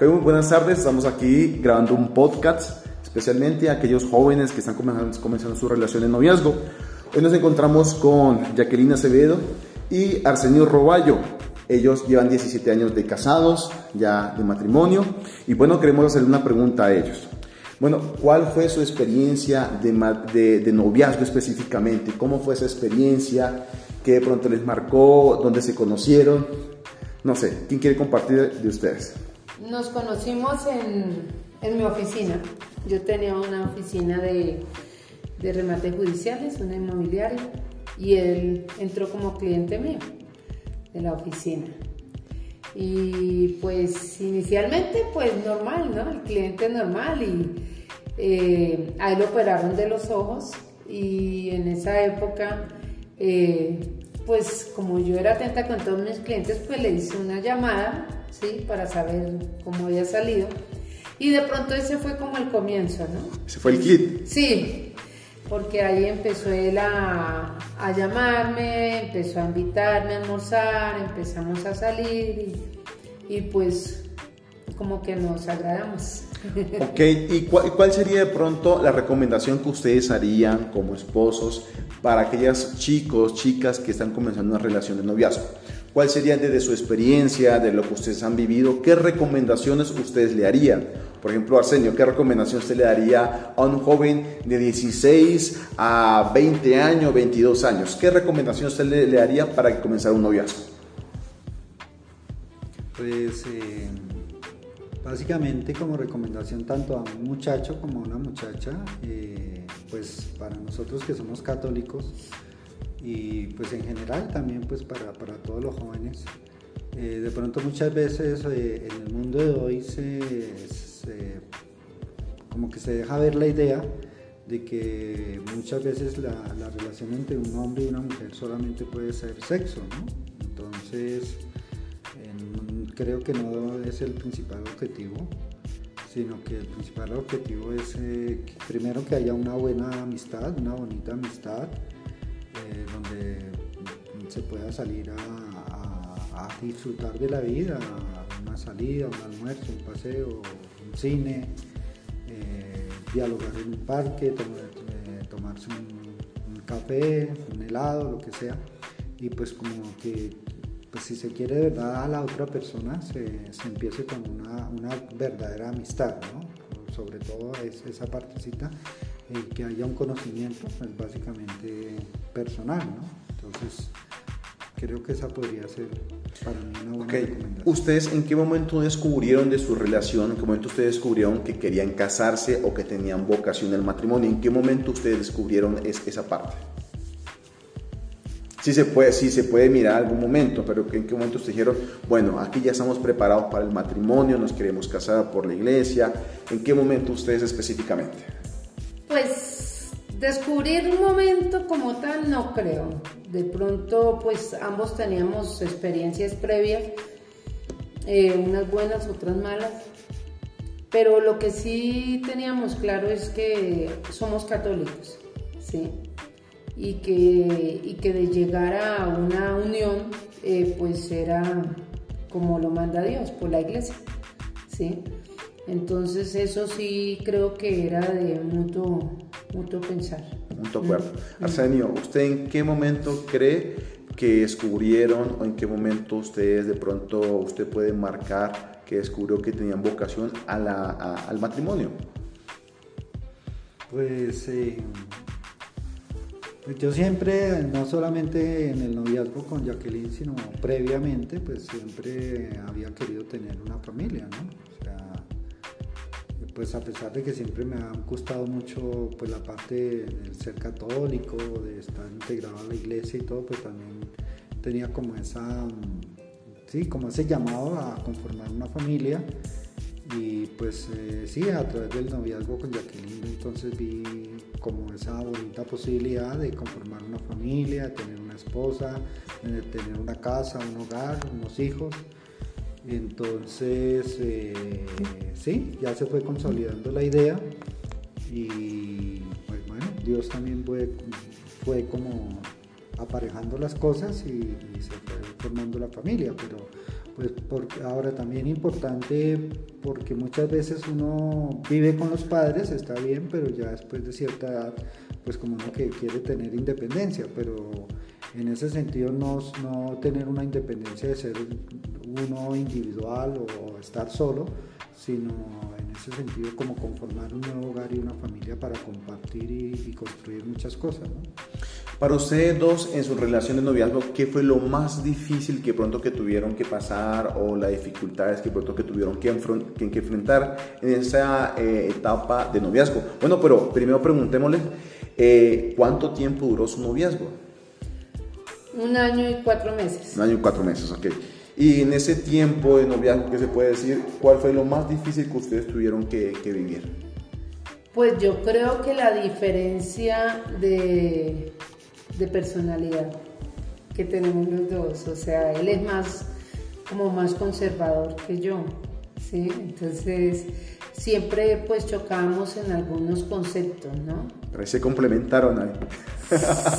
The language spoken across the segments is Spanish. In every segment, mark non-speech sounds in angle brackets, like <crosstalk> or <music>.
Muy buenas tardes, estamos aquí grabando un podcast especialmente a aquellos jóvenes que están comenzando, comenzando su relación de noviazgo. Hoy nos encontramos con Jacqueline Acevedo y Arsenio Roballo. Ellos llevan 17 años de casados, ya de matrimonio, y bueno, queremos hacerle una pregunta a ellos. Bueno, ¿cuál fue su experiencia de, de, de noviazgo específicamente? ¿Cómo fue esa experiencia? ¿Qué de pronto les marcó? ¿Dónde se conocieron? No sé, ¿quién quiere compartir de ustedes? Nos conocimos en, en mi oficina. Yo tenía una oficina de, de remate judiciales, una inmobiliaria, y él entró como cliente mío de la oficina. Y pues inicialmente pues normal, ¿no? El cliente normal y eh, a él operaron de los ojos y en esa época eh, pues como yo era atenta con todos mis clientes pues le hice una llamada, ¿sí? Para saber cómo había salido. Y de pronto ese fue como el comienzo, ¿no? Ese fue el clip. Sí, porque ahí empezó él a, a, llamarme, empezó a invitarme a almorzar, empezamos a salir y, y pues como que nos agradamos. <laughs> Ok, ¿y cuál, cuál, sería de pronto la recomendación que ustedes harían como esposos para aquellas chicos, chicas que están comenzando una relación de noviazgo? ¿Cuál sería desde su experiencia, de lo que ustedes han vivido? ¿Qué recomendaciones ustedes le harían? Por ejemplo, Arsenio, ¿qué recomendación usted le daría a un joven de 16 a 20 años, 22 años? ¿Qué recomendación usted le, le daría para que comenzara un noviazgo? Pues eh, básicamente como recomendación tanto a un muchacho como a una muchacha, eh, pues para nosotros que somos católicos y pues en general también pues para, para todos los jóvenes, eh, de pronto muchas veces en el mundo de hoy se, como que se deja ver la idea de que muchas veces la, la, relación entre un hombre y una mujer solamente puede ser sexo. Entonces, en, creo que no es el principal objetivo, sino que el principal objetivo es eh, que primero que haya una buena amistad, una bonita amistad, eh, se pueda salir a, a, a disfrutar de la vida, una salida, un almuerzo, un paseo, cine, eh, dialogar en un parque, eh, tomarse un, un, café, un helado, lo que sea. Y pues como que, pues si se quiere de verdad a la otra persona, se, se empiece con una, una, verdadera amistad, ¿no? Sobre todo es esa partecita, eh, que haya un conocimiento, pues básicamente personal, ¿no? Entonces, creo que esa podría ser para mí una buena okay. recomendación. ¿Ustedes en qué momento descubrieron de su relación, en qué momento ustedes descubrieron que querían casarse o que tenían vocación al matrimonio? ¿En qué momento ustedes descubrieron es, esa parte? Sí se, puede, sí se puede mirar algún momento, pero ¿en qué momento ustedes dijeron, bueno, aquí ya estamos preparados para el matrimonio, nos queremos casar por la iglesia? ¿En qué momento ustedes específicamente? Pues descubrir un momento como tal no creo. De pronto pues ambos teníamos experiencias previas, eh, unas buenas, otras malas. Pero lo que sí teníamos claro es que somos católicos, ¿sí? Y que, y que de llegar a una unión, eh, pues era como lo manda Dios, por la iglesia, ¿sí? Entonces eso sí creo que era de mutuo, mutuo pensar. Mutuo acuerdo. Mm. Arsenio, ¿usted en qué momento cree que descubrieron o en qué momento ustedes de pronto usted puede marcar que descubrió que tenían vocación a la, a, al matrimonio? Pues eh, yo siempre, no solamente en el noviazgo con Jacqueline, sino previamente, pues siempre había querido tener una familia, ¿no? Pues a pesar de que siempre me ha gustado mucho pues la parte del ser católico, de estar integrado a la iglesia y todo, pues también tenía como esa, sí, como ese llamado a conformar una familia y pues eh, sí, a través del noviazgo con Jacqueline entonces vi como esa bonita posibilidad de conformar una familia, de tener una esposa, de tener una casa, un hogar, unos hijos. Entonces, eh, sí, ya se fue consolidando la idea y pues bueno, Dios también fue, fue como aparejando las cosas y, se fue formando la familia, pero pues porque ahora también importante porque muchas veces uno vive con los padres, está bien, pero ya después de cierta edad, pues como uno que quiere tener independencia, pero en ese sentido no, no tener una independencia de ser uno individual o estar solo, sino en ese sentido como conformar un nuevo hogar y una familia para compartir y, construir muchas cosas. Para ustedes dos, en su relación de noviazgo, ¿qué fue lo más difícil que pronto que tuvieron que pasar o las dificultades que pronto que tuvieron que, que enfrentar en esa eh, etapa de noviazgo? Bueno, pero primero preguntémosle, eh, ¿cuánto tiempo duró su noviazgo? Un año y cuatro meses. Un año y cuatro meses, ok. Y en ese tiempo de noviazgo, ¿qué se puede decir? ¿Cuál fue lo más difícil que ustedes tuvieron que, que vivir? Pues yo creo que la diferencia de de personalidad que tenemos los dos. O sea, él es más, como más conservador que yo, ¿sí? Entonces, siempre pues chocamos en algunos conceptos, ¿no? Pero se complementaron ahí.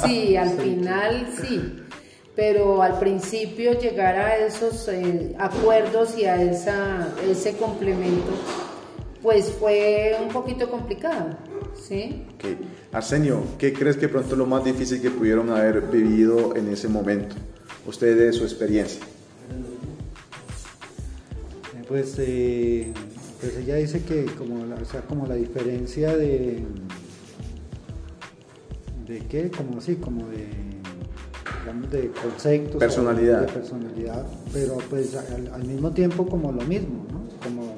Sí, al <laughs> final sí. Pero al principio llegar a esos eh, acuerdos y a esa, ese complemento, pues fue un poquito complicado. ¿sí? Okay. Arsenio, ¿qué crees que pronto lo más difícil que pudieron haber vivido en ese momento? Usted de su experiencia. Eh, pues, eh, pues ella dice que como la, o sea, como la diferencia de de qué, como así, como de de conceptos, personalidad, de personalidad, pero pues al, al mismo tiempo como lo mismo, ¿no? Como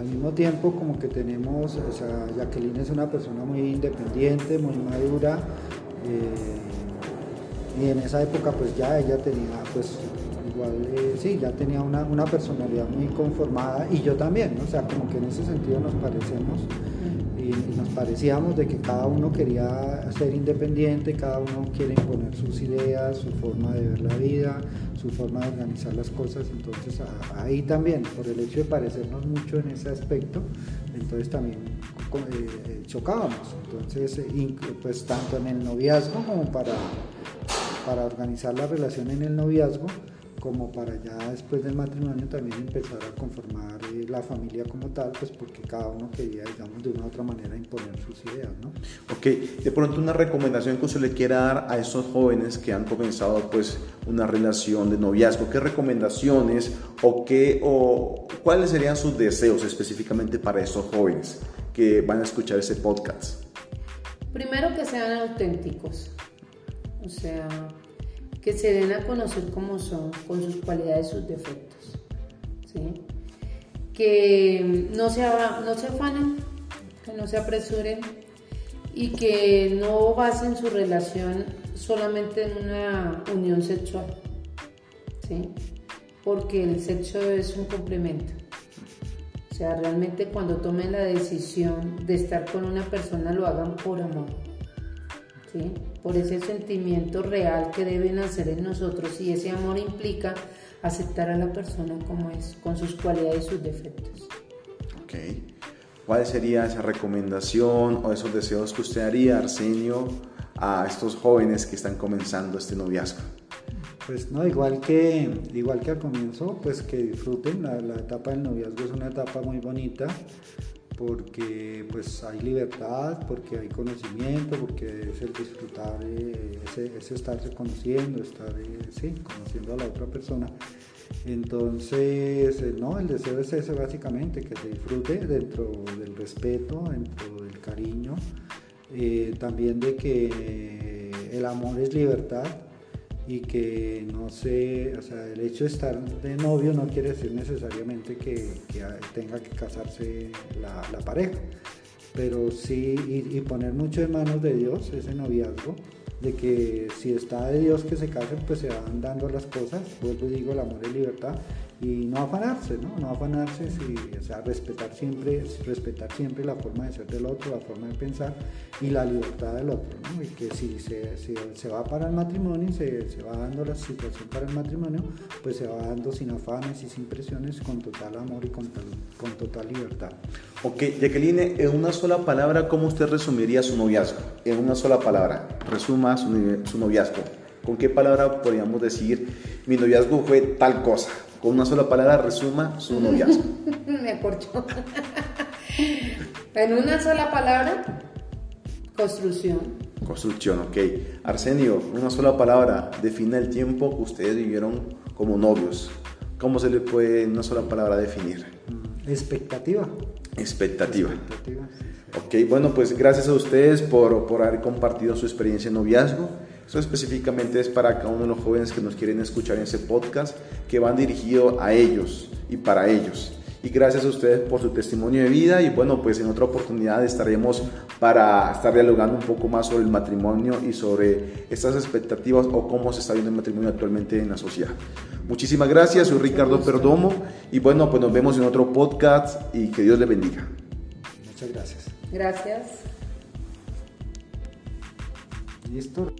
al mismo tiempo como que tenemos, o sea, Jacqueline es una persona muy independiente, muy madura, eh, y en esa época pues ya ella tenía pues igual, eh, sí, ya tenía una, una, personalidad muy conformada y yo también, o sea, como que en ese sentido nos parecemos y, nos parecíamos de que cada uno quería ser independiente, cada uno quiere imponer sus ideas, su forma de ver la vida, su forma de organizar las cosas, entonces ahí también, por el hecho de parecernos mucho en ese aspecto, entonces también eh, eh, chocábamos, entonces eh, pues tanto en el noviazgo como para, para organizar la relación en el noviazgo, como para ya después del matrimonio también empezar a conformar eh, la familia como tal, pues porque cada uno quería, digamos, de una u otra manera imponer sus ideas, ¿no? Ok, de pronto una recomendación que usted le quiera dar a esos jóvenes que han comenzado pues una relación de noviazgo, ¿qué recomendaciones o qué o cuáles serían sus deseos específicamente para esos jóvenes que van a escuchar ese podcast? Primero que sean auténticos, o sea, que se den a conocer cómo son, con sus cualidades sus defectos. ¿sí? Que no se, no se afanen, que no se apresuren y que no basen su relación solamente en una unión sexual. ¿sí? Porque el sexo es un complemento. O sea, realmente cuando tomen la decisión de estar con una persona lo hagan por amor por ese sentimiento real que deben hacer en nosotros y ese amor implica aceptar a la persona como es, con sus cualidades y sus defectos. Ok. ¿Cuál sería esa recomendación o esos deseos que usted haría, Arsenio, a estos jóvenes que están comenzando este noviazgo? Pues no, igual que, igual que al comienzo, pues que disfruten, la, la etapa del noviazgo es una etapa muy bonita, porque pues hay libertad, porque hay conocimiento, porque es el disfrutar, eh, es, estarse conociendo, estar eh, sí, conociendo a la otra persona. Entonces, eh, no, el deseo es ese básicamente, que se disfrute dentro del respeto, dentro del cariño, también de que el amor es libertad, y que no sé, o sea, el hecho de estar de novio no quiere decir necesariamente que, tenga que casarse la, pareja, pero sí, y, poner mucho en manos de Dios ese noviazgo, de que si está de Dios que se casen, pues se van dando las cosas, vuelvo y digo, el amor es libertad, y no afanarse, ¿no? No afanarse, sí, o sea, respetar siempre, respetar siempre la forma de ser del otro, la forma de pensar y la libertad del otro, ¿no? Y que si se, se va para el matrimonio, se, se, va dando la situación para el matrimonio, pues se va dando sin afanes y sin presiones, con total amor y con, con total libertad. Ok, Jacqueline, en una sola palabra, ¿cómo usted resumiría su noviazgo? En una sola palabra, resuma su, su noviazgo. ¿Con qué palabra podríamos decir mi noviazgo fue tal cosa? Con una sola palabra resuma su noviazgo. <laughs> Me acorchó. en una sola palabra, construcción. Construcción, ok. Arsenio, una sola palabra, define el tiempo que ustedes vivieron como novios. ¿Cómo se le puede en una sola palabra definir? Mm, expectativa. Expectativa. Ok, bueno, pues gracias a ustedes por, por haber compartido su experiencia en noviazgo. Eso específicamente es para cada uno de los jóvenes que nos quieren escuchar en ese podcast, que van dirigido a ellos y para ellos. Y gracias a ustedes por su testimonio de vida y bueno, pues en otra oportunidad estaremos para estar dialogando un poco más sobre el matrimonio y sobre estas expectativas o cómo se está viendo el matrimonio actualmente en la sociedad. Muchísimas gracias, soy Ricardo Perdomo y bueno, pues nos vemos en otro podcast y que Dios le bendiga. Muchas gracias. Gracias. Listo.